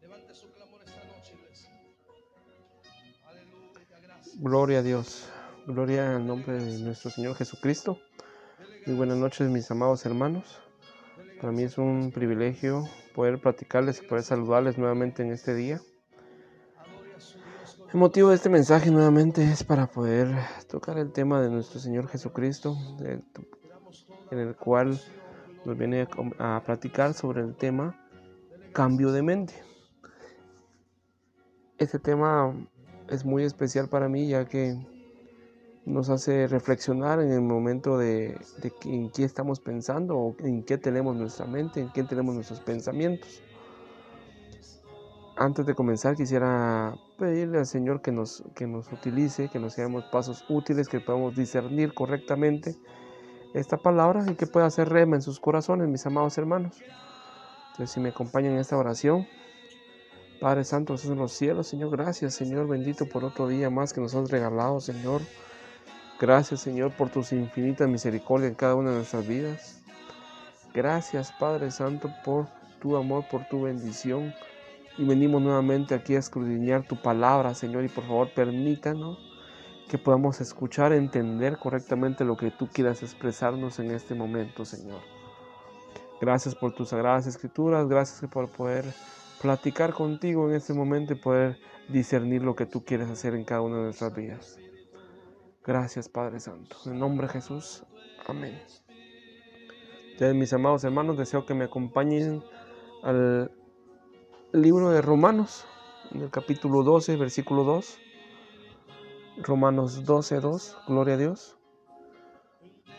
Levante su clamor esta noche. Gloria a Dios. Gloria al nombre de nuestro Señor Jesucristo. Muy buenas noches, mis amados hermanos. Para mí es un privilegio poder platicarles y poder saludarles nuevamente en este día. El motivo de este mensaje nuevamente es para poder tocar el tema de nuestro Señor Jesucristo, en el cual nos viene a platicar sobre el tema cambio de mente. Este tema es muy especial para mí ya que nos hace reflexionar en el momento de, en qué estamos pensando o en qué tenemos nuestra mente, en qué tenemos nuestros pensamientos. Antes de comenzar quisiera pedirle al Señor que nos, que nos utilice, que nos seamos pasos útiles, que podamos discernir correctamente esta palabra y que pueda hacer rema en sus corazones, mis amados hermanos. Si me acompañan en esta oración, Padre Santo, en los cielos, Señor, gracias, Señor, bendito por otro día más que nos has regalado, Señor. Gracias, Señor, por tus infinitas misericordias en cada una de nuestras vidas. Gracias, Padre Santo, por tu amor, por tu bendición. Y venimos nuevamente aquí a escudriñar tu palabra, Señor, y por favor permítanos que podamos escuchar, entender correctamente lo que tú quieras expresarnos en este momento, Señor. Gracias por tus sagradas escrituras, gracias por poder platicar contigo en este momento y poder discernir lo que tú quieres hacer en cada una de nuestras vidas. Gracias Padre Santo. En nombre de Jesús. Amén. Ya mis amados hermanos, deseo que me acompañen al libro de Romanos, en el capítulo 12, versículo 2. Romanos 12, 2. Gloria a Dios.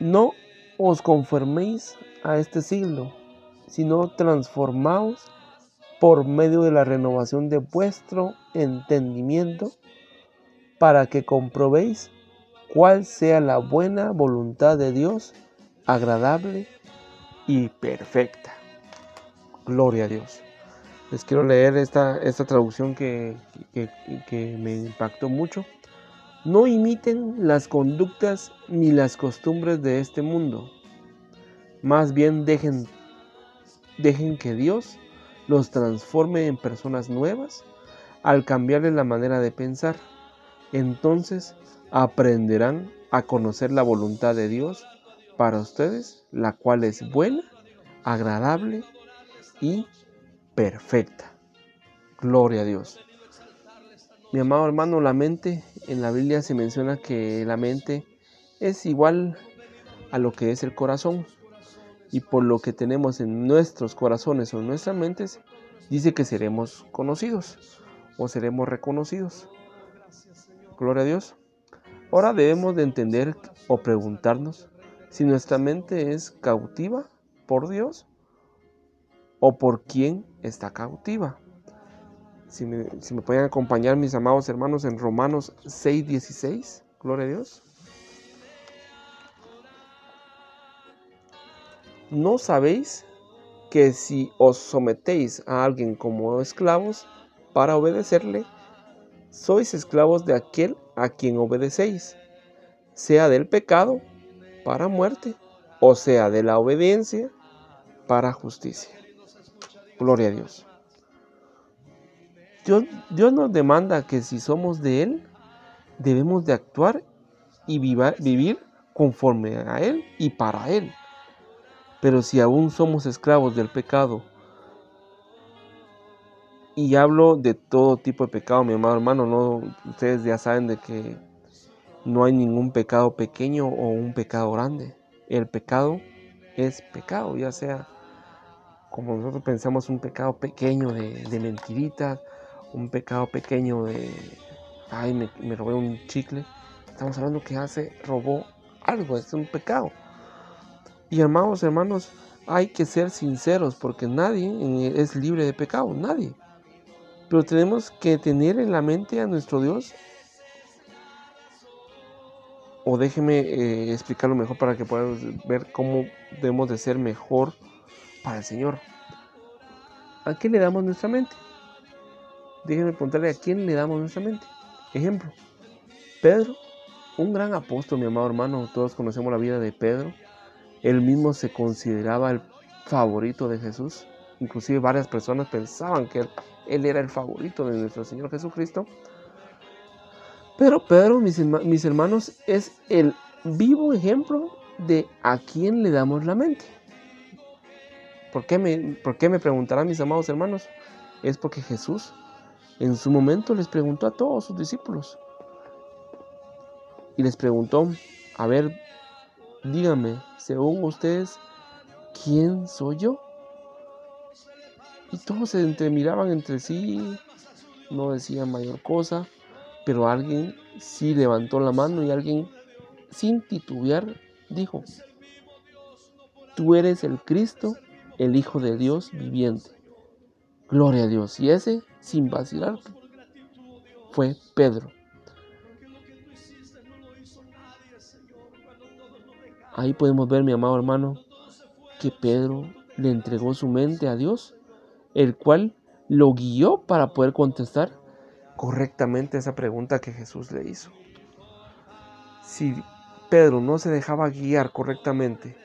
No os conforméis a este siglo, sino transformaos por medio de la renovación de vuestro entendimiento, para que comprobéis cuál sea la buena voluntad de Dios, agradable y perfecta. Gloria a Dios. Les quiero leer esta, esta traducción que, que me impactó mucho. No imiten las conductas ni las costumbres de este mundo. Más bien dejen, dejen que Dios los transforme en personas nuevas al cambiarles la manera de pensar. Entonces aprenderán a conocer la voluntad de Dios para ustedes, la cual es buena, agradable y perfecta. Gloria a Dios. Mi amado hermano, la mente, en la Biblia se menciona que la mente es igual a lo que es el corazón. Y por lo que tenemos en nuestros corazones o en nuestras mentes, dice que seremos conocidos o seremos reconocidos. Gloria a Dios. Ahora debemos de entender o preguntarnos si nuestra mente es cautiva por Dios o por quién está cautiva. Si me, pueden acompañar mis amados hermanos en Romanos 6:16, gloria a Dios. ¿No sabéis que si os sometéis a alguien como esclavos para obedecerle, sois esclavos de aquel a quien obedecéis, sea del pecado para muerte, o sea de la obediencia para justicia. Gloria a Dios. Dios, Dios nos demanda que si somos de Él, debemos de actuar y vivir conforme a Él y para Él. Pero si aún somos esclavos del pecado, y hablo de todo tipo de pecado, mi amado hermano, no, ustedes ya saben de que no hay ningún pecado pequeño o un pecado grande. El pecado es pecado, ya sea como nosotros pensamos un pecado pequeño de, de mentiritas, un pecado pequeño de, ay, me, me robé un chicle. Estamos hablando que hace, robó algo, es un pecado. Y hermanos, hermanos, hay que ser sinceros porque nadie es libre de pecado, nadie. Pero tenemos que tener en la mente a nuestro Dios. O déjeme eh, explicarlo mejor para que podamos ver cómo debemos de ser mejor para el Señor. ¿A qué le damos nuestra mente? Déjeme preguntarle a quién le damos nuestra mente. Ejemplo, Pedro, un gran apóstol, mi amado hermano, todos conocemos la vida de Pedro. Él mismo se consideraba el favorito de Jesús. inclusive varias personas pensaban que él, era el favorito de nuestro Señor Jesucristo. Pero Pedro, mis, mis hermanos, es el vivo ejemplo de a quién le damos la mente. ¿Por qué me, por qué me preguntarán mis amados hermanos? Es porque Jesús en su momento les preguntó a todos sus discípulos. Y les preguntó, a ver, díganme, según ustedes, ¿quién soy yo? Y todos se entremiraban entre sí, no decían mayor cosa, pero alguien sí levantó la mano y alguien sin titubear dijo, tú eres el Cristo, el Hijo de Dios viviente. Gloria a Dios. Y ese, sin vacilar, fue Pedro. Ahí podemos ver, mi amado hermano, que Pedro le entregó su mente a Dios, el cual lo guió para poder contestar correctamente esa pregunta que Jesús le hizo. Si Pedro no se dejaba guiar correctamente,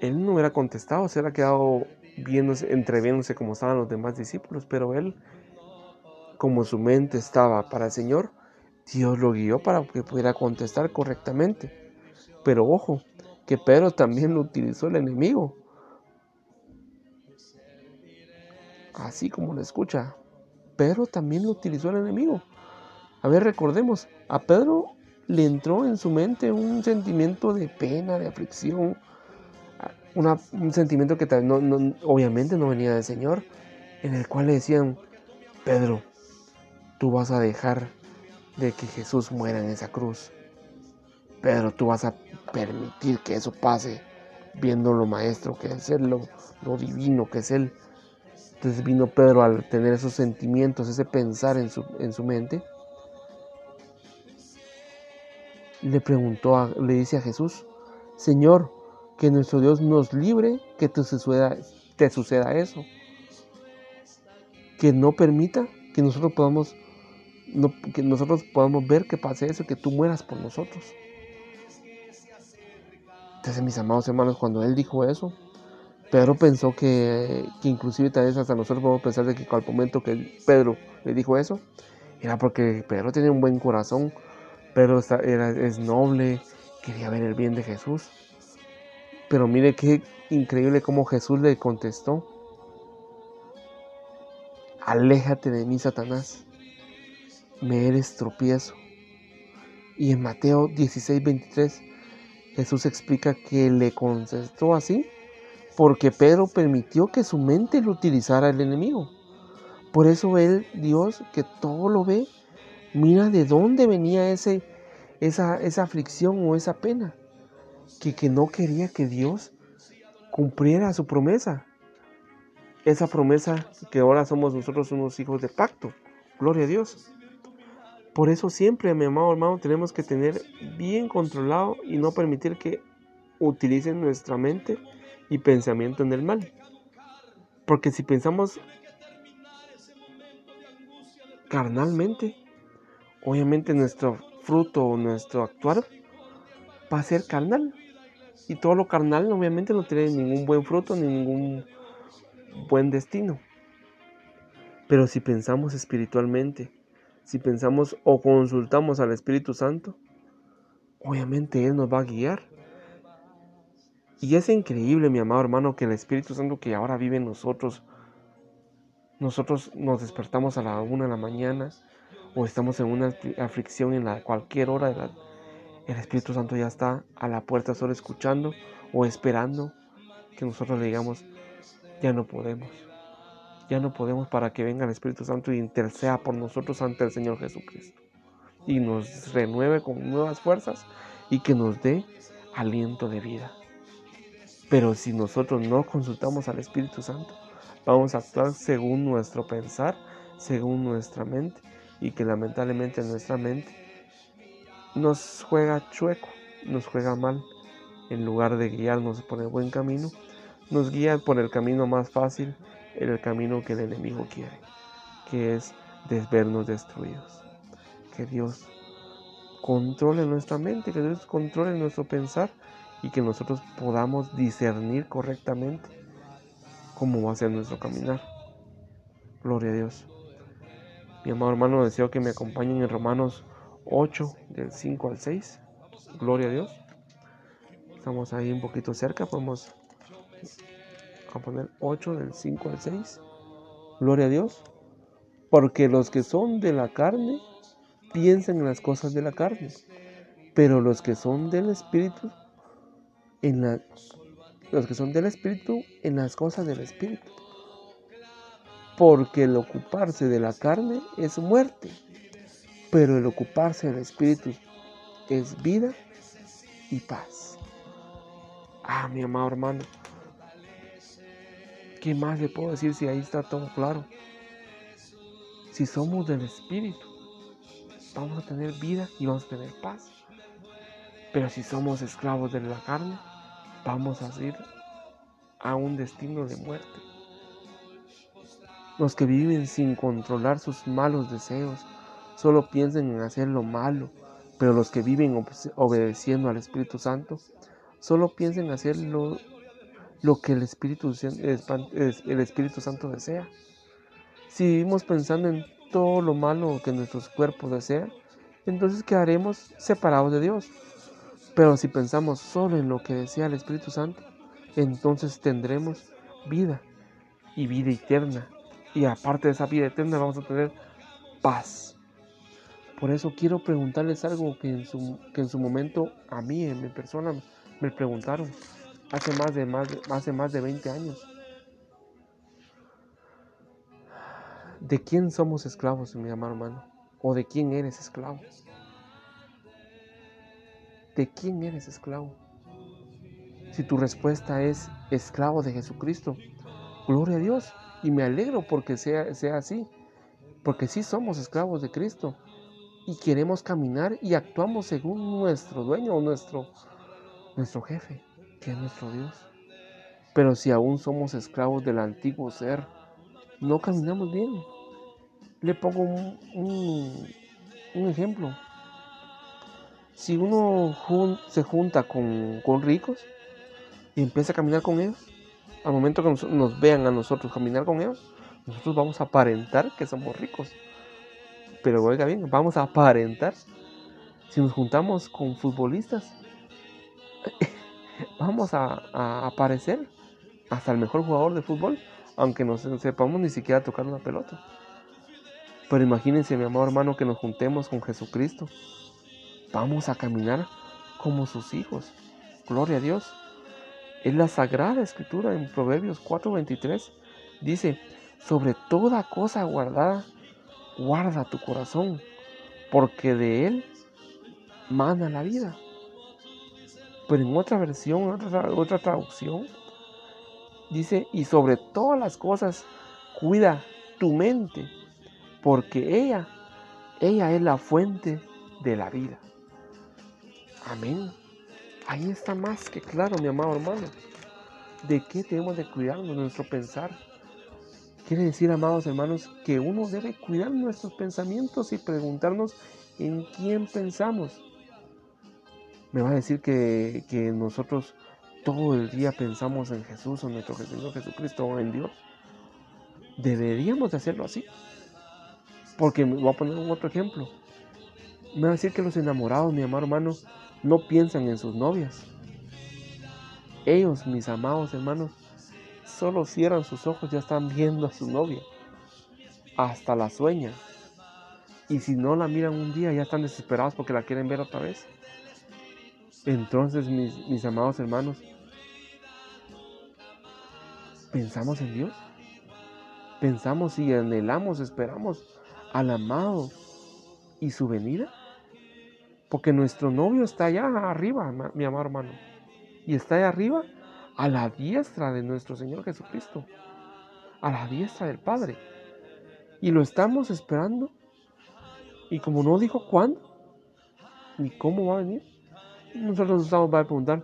él no hubiera contestado, se hubiera quedado viéndose, entreviéndose como estaban los demás discípulos, pero él, como su mente estaba para el Señor, Dios lo guió para que pudiera contestar correctamente. Pero ojo, que Pedro también lo utilizó el enemigo. Así como lo escucha, Pedro también lo utilizó el enemigo. A ver, recordemos, a Pedro le entró en su mente un sentimiento de pena, de aflicción, un sentimiento que obviamente no venía del Señor, en el cual le decían, Pedro, tú vas a dejar de que Jesús muera en esa cruz. Pedro, tú vas a permitir que eso pase, viendo lo maestro que es Él, lo, divino que es Él. Entonces vino Pedro al tener esos sentimientos, ese pensar en su, en su mente, le preguntó, le dice a Jesús, Señor, que nuestro Dios nos libre que te suceda, te suceda eso. Que no permita que nosotros podamos, que nosotros podamos ver que pase eso, que tú mueras por nosotros. Entonces, mis amados hermanos, cuando él dijo eso, Pedro pensó que, que inclusive tal vez hasta nosotros podemos pensar de que al momento que Pedro le dijo eso, era porque Pedro tenía un buen corazón, era, es noble, quería ver el bien de Jesús. Pero mire qué increíble cómo Jesús le contestó. Aléjate de mí, Satanás. Me eres tropiezo. Y en Mateo 16, 23, Jesús explica que le contestó así porque Pedro permitió que su mente lo utilizara el enemigo. Por eso él, Dios, que todo lo ve, Mira de dónde venía ese, esa, esa aflicción o esa pena. Que, que no quería que Dios cumpliera su promesa. Esa promesa que ahora somos nosotros unos hijos de pacto. Gloria a Dios. Por eso siempre, mi amado hermano, tenemos que tener bien controlado y no permitir que utilicen nuestra mente y pensamiento en el mal. Porque si pensamos carnalmente, obviamente nuestro fruto o nuestro actuar va a ser carnal. Y todo lo carnal obviamente no tiene ningún buen fruto ni ningún buen destino. Pero si pensamos espiritualmente, si pensamos o consultamos al Espíritu Santo, obviamente Él nos va a guiar. Y es increíble, mi amado hermano, que el Espíritu Santo que ahora vive en nosotros, nosotros nos despertamos a la una de la mañana o estamos en una aflicción en la cualquier hora, el Espíritu Santo ya está a la puerta solo escuchando o esperando que nosotros le digamos, ya no podemos. Ya no podemos para que venga el Espíritu Santo y interceda por nosotros ante el Señor Jesucristo. Y nos renueve con nuevas fuerzas y que nos dé aliento de vida. Pero si nosotros no consultamos al Espíritu Santo, vamos a actuar según nuestro pensar, según nuestra mente y que lamentablemente nuestra mente nos juega chueco, nos juega mal, en lugar de guiarnos por el buen camino, nos guía por el camino más fácil, el camino que el enemigo quiere, que es desvernos destruidos. Que Dios controle nuestra mente, que Dios controle nuestro pensar y que nosotros podamos discernir correctamente cómo va a ser nuestro caminar. Gloria a Dios. Mi amado hermano, deseo que me acompañen en Romanos 8, del 5 al 6. Gloria a Dios. Estamos ahí un poquito cerca, podemos a poner 8 del 5 al 6. Gloria a Dios. Porque los que son de la carne piensan en las cosas de la carne, pero los que son del Espíritu, en la, los que son del Espíritu, en las cosas del Espíritu. Porque el ocuparse de la carne es muerte, pero el ocuparse del Espíritu es vida y paz. Ah, mi amado hermano, ¿qué más le puedo decir si ahí está todo claro? Si somos del Espíritu, vamos a tener vida y vamos a tener paz. Pero si somos esclavos de la carne, vamos a ir a un destino de muerte. Los que viven sin controlar sus malos deseos, solo piensan en hacer lo malo, pero los que viven obedeciendo al Espíritu Santo, solo piensan en hacer lo, que el Espíritu, el Espíritu Santo desea. Si vivimos pensando en todo lo malo que nuestros cuerpos desean, entonces quedaremos separados de Dios. Pero si pensamos solo en lo que desea el Espíritu Santo, entonces tendremos vida y vida eterna. Y aparte de esa vida eterna vamos a tener paz. Por eso quiero preguntarles algo que en su, que en su momento a mí, en mi persona, me preguntaron hace más de, más, hace más de 20 años. ¿De quién somos esclavos, mi amado hermano? ¿O de quién eres esclavo? ¿De quién eres esclavo? Si tu respuesta es esclavo de Jesucristo, gloria a Dios. Y me alegro porque sea, sea así. Porque sí somos esclavos de Cristo. Y queremos caminar y actuamos según nuestro dueño o nuestro, nuestro jefe, que es nuestro Dios. Pero si aún somos esclavos del antiguo ser, no caminamos bien. Le pongo un, ejemplo. Si uno se junta con, ricos y empieza a caminar con ellos, al momento que nos, vean a nosotros caminar con ellos, nosotros vamos a aparentar que somos ricos. Pero oiga bien, vamos a aparentar. Si nos juntamos con futbolistas, vamos a, aparecer hasta el mejor jugador de fútbol aunque no sepamos ni siquiera tocar una pelota. Pero imagínense, mi amado hermano, que nos juntemos con Jesucristo. Vamos a caminar como sus hijos. Gloria a Dios. Es la sagrada escritura en Proverbios 4:23. Dice, sobre toda cosa guardada, guarda tu corazón, porque de él mana la vida. Pero en otra versión, otra, otra traducción, Dice, y sobre todas las cosas, cuida tu mente, porque ella, ella es la fuente de la vida. Amén. Ahí está más que claro, mi amado hermano. ¿De qué tenemos de cuidarnos nuestro pensar? Quiere decir, amados hermanos, que uno debe cuidar nuestros pensamientos y preguntarnos en quién pensamos. Me va a decir que, que nosotros todo el día pensamos en Jesús, en nuestro Señor Jesucristo o en Dios. Deberíamos de hacerlo así. Porque me voy a poner un otro ejemplo. Me va a decir que los enamorados, mi amado hermano, no piensan en sus novias. Ellos, mis amados hermanos, solo cierran sus ojos, ya están viendo a su novia. Hasta la sueñan. Y si no la miran un día, ya están desesperados porque la quieren ver otra vez. Entonces, mis, mis amados hermanos, ¿pensamos en Dios? ¿Pensamos y anhelamos, esperamos al amado y su venida? Porque nuestro novio está allá arriba, mi amado hermano. Y está allá arriba a la diestra de nuestro Señor Jesucristo. A la diestra del Padre. Y lo estamos esperando. Y como no dijo cuándo, ni cómo va a venir, nosotros nos estamos a preguntar,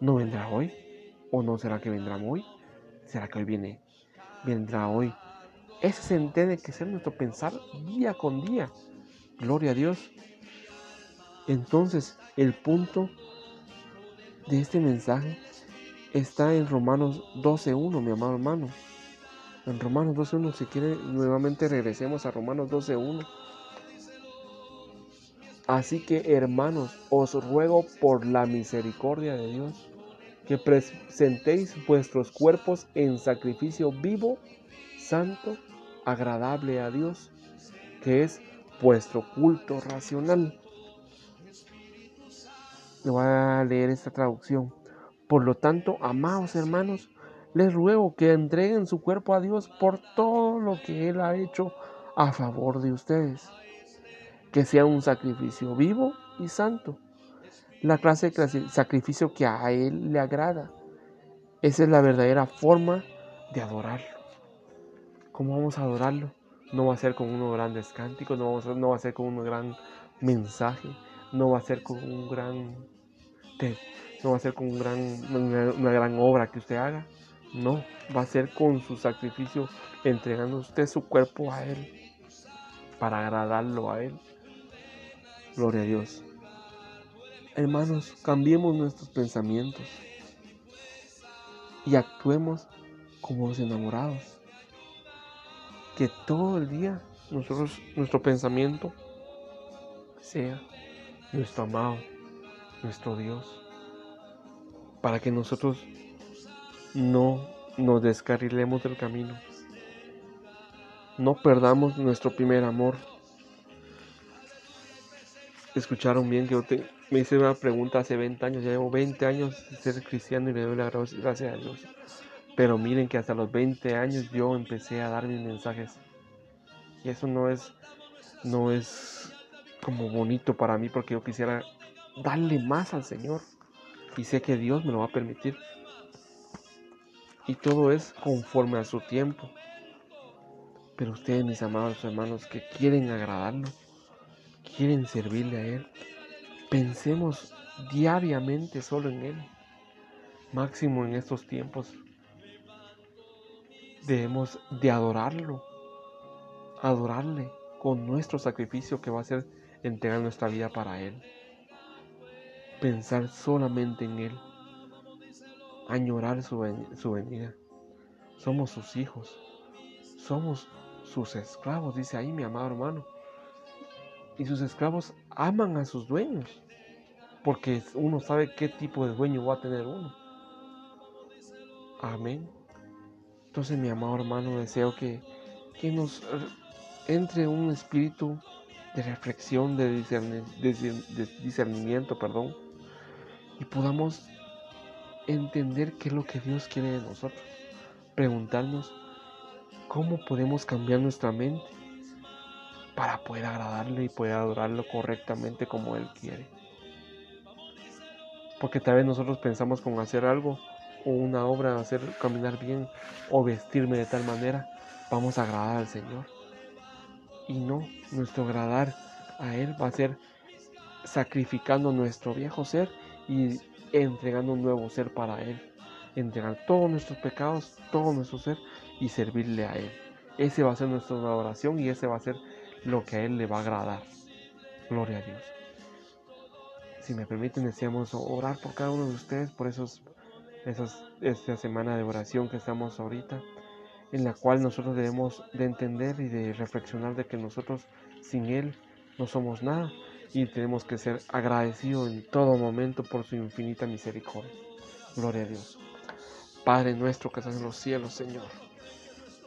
¿no vendrá hoy? ¿O no será que vendrá hoy? ¿Será que hoy viene? ¿Vendrá hoy? Ese tiene que ser nuestro pensar día con día. Gloria a Dios. Entonces, el punto de este mensaje está en Romanos 12.1, mi amado hermano. En Romanos 12.1, si quiere, nuevamente regresemos a Romanos 12.1. Así que, hermanos, os ruego por la misericordia de Dios que presentéis vuestros cuerpos en sacrificio vivo, santo, agradable a Dios, que es vuestro culto racional. Le voy a leer esta traducción. Por lo tanto, amados hermanos, les ruego que entreguen su cuerpo a Dios por todo lo que Él ha hecho a favor de ustedes. Que sea un sacrificio vivo y santo. La clase de sacrificio que a Él le agrada. Esa es la verdadera forma de adorarlo. ¿Cómo vamos a adorarlo? No va a ser con unos grandes cánticos, no, no va a ser con un gran mensaje, no va a ser con un gran no va a ser con una, gran obra que usted haga. No, va a ser con su sacrificio, entregando usted su cuerpo a Él, para agradarlo a Él. Gloria a Dios. Hermanos, cambiemos nuestros pensamientos y actuemos como los enamorados. Que todo el día nosotros, nuestro pensamiento sea nuestro amado, nuestro Dios, para que nosotros no nos descarrilemos del camino, no perdamos nuestro primer amor. Escucharon bien que yo me hice una pregunta hace 20 años, ya llevo 20 años de ser cristiano y le doy la gracia a Dios. Pero miren que hasta los 20 años yo empecé a dar mis mensajes. Y eso no es, no es como bonito para mí porque yo quisiera darle más al Señor. Y sé que Dios me lo va a permitir. Y todo es conforme a su tiempo. Pero ustedes, mis amados hermanos, que quieren agradarlo, quieren servirle a Él, pensemos diariamente solo en Él. Máximo en estos tiempos. Debemos de adorarlo, adorarle con nuestro sacrificio que va a ser entregar nuestra vida para Él pensar solamente en Él, añorar su, su venida. Somos sus hijos, somos sus esclavos, dice ahí mi amado hermano. Y sus esclavos aman a sus dueños, porque uno sabe qué tipo de dueño va a tener uno. Amén. Entonces, mi amado hermano, deseo que, que nos entre un espíritu de reflexión, de, de discernimiento, perdón, y podamos entender qué es lo que Dios quiere de nosotros. Preguntarnos cómo podemos cambiar nuestra mente para poder agradarle y poder adorarlo correctamente como Él quiere. Porque tal vez nosotros pensamos con hacer algo o una obra, hacer caminar bien o vestirme de tal manera, vamos a agradar al Señor. Y no, nuestro agradar a Él va a ser sacrificando nuestro viejo ser y entregando un nuevo ser para Él. Entregar todos nuestros pecados, todo nuestro ser y servirle a Él. Ese va a ser nuestra oración y ese va a ser lo que a Él le va a agradar. Gloria a Dios. Si me permiten, deseamos orar por cada uno de ustedes, por esos, esas, esta semana de oración que estamos ahorita, en la cual nosotros debemos de entender y de reflexionar de que nosotros sin Él no somos nada y tenemos que ser agradecidos en todo momento por su infinita misericordia. Gloria a Dios. Padre nuestro que estás en los cielos, Señor.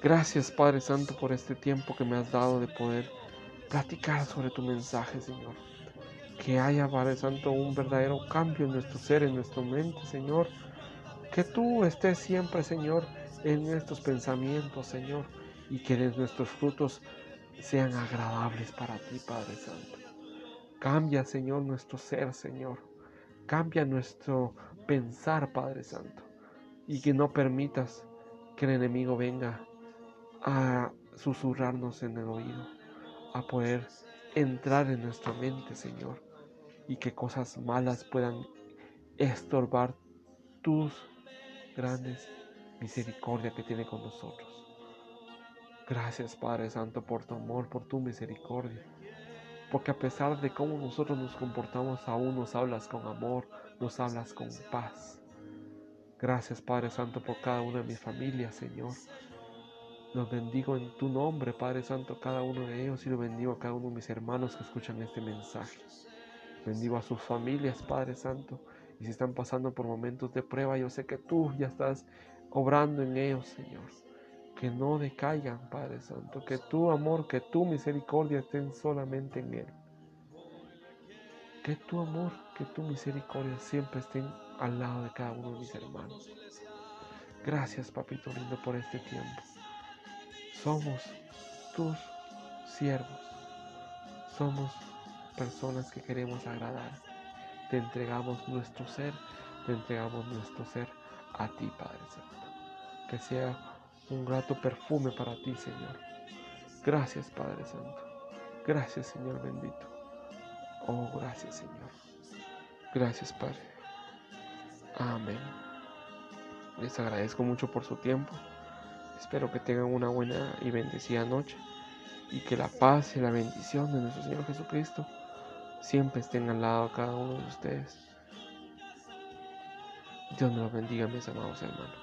Gracias, Padre Santo, por este tiempo que me has dado de poder platicar sobre tu mensaje, Señor. Que haya, Padre Santo, un verdadero cambio en nuestro ser, en nuestra mente, Señor. Que tú estés siempre, Señor, en nuestros pensamientos, Señor. Y que nuestros frutos sean agradables para ti, Padre Santo. Cambia, Señor, nuestro ser, Señor. Cambia nuestro pensar, Padre Santo. Y que no permitas que el enemigo venga a susurrarnos en el oído, a poder entrar en nuestra mente, Señor. Y que cosas malas puedan estorbar tus grandes misericordia que tiene con nosotros. Gracias Padre Santo por tu amor, por tu misericordia. Porque a pesar de cómo nosotros nos comportamos, aún nos hablas con amor, nos hablas con paz. Gracias Padre Santo por cada una de mis familias, Señor. Los bendigo en tu nombre, Padre Santo, cada uno de ellos y lo bendigo a cada uno de mis hermanos que escuchan este mensaje. Bendigo a sus familias, Padre Santo. Y si están pasando por momentos de prueba, yo sé que tú ya estás obrando en ellos, Señor. Que no decaigan, Padre Santo. Que tu amor, que tu misericordia estén solamente en Él. Que tu amor, que tu misericordia siempre estén al lado de cada uno de mis hermanos. Gracias, papito lindo, por este tiempo. Somos tus siervos. Somos personas que queremos agradar. Te entregamos nuestro ser, te entregamos nuestro ser a ti, Padre Santo. Que sea un grato perfume para ti, Señor. Gracias, Padre Santo. Gracias, Señor bendito. Oh, gracias, Señor. Gracias, Padre. Amén. Les agradezco mucho por su tiempo. Espero que tengan una buena y bendecida noche y que la paz y la bendición de nuestro Señor Jesucristo siempre estén al lado de cada uno de ustedes. Dios los bendiga, mis amados hermanos.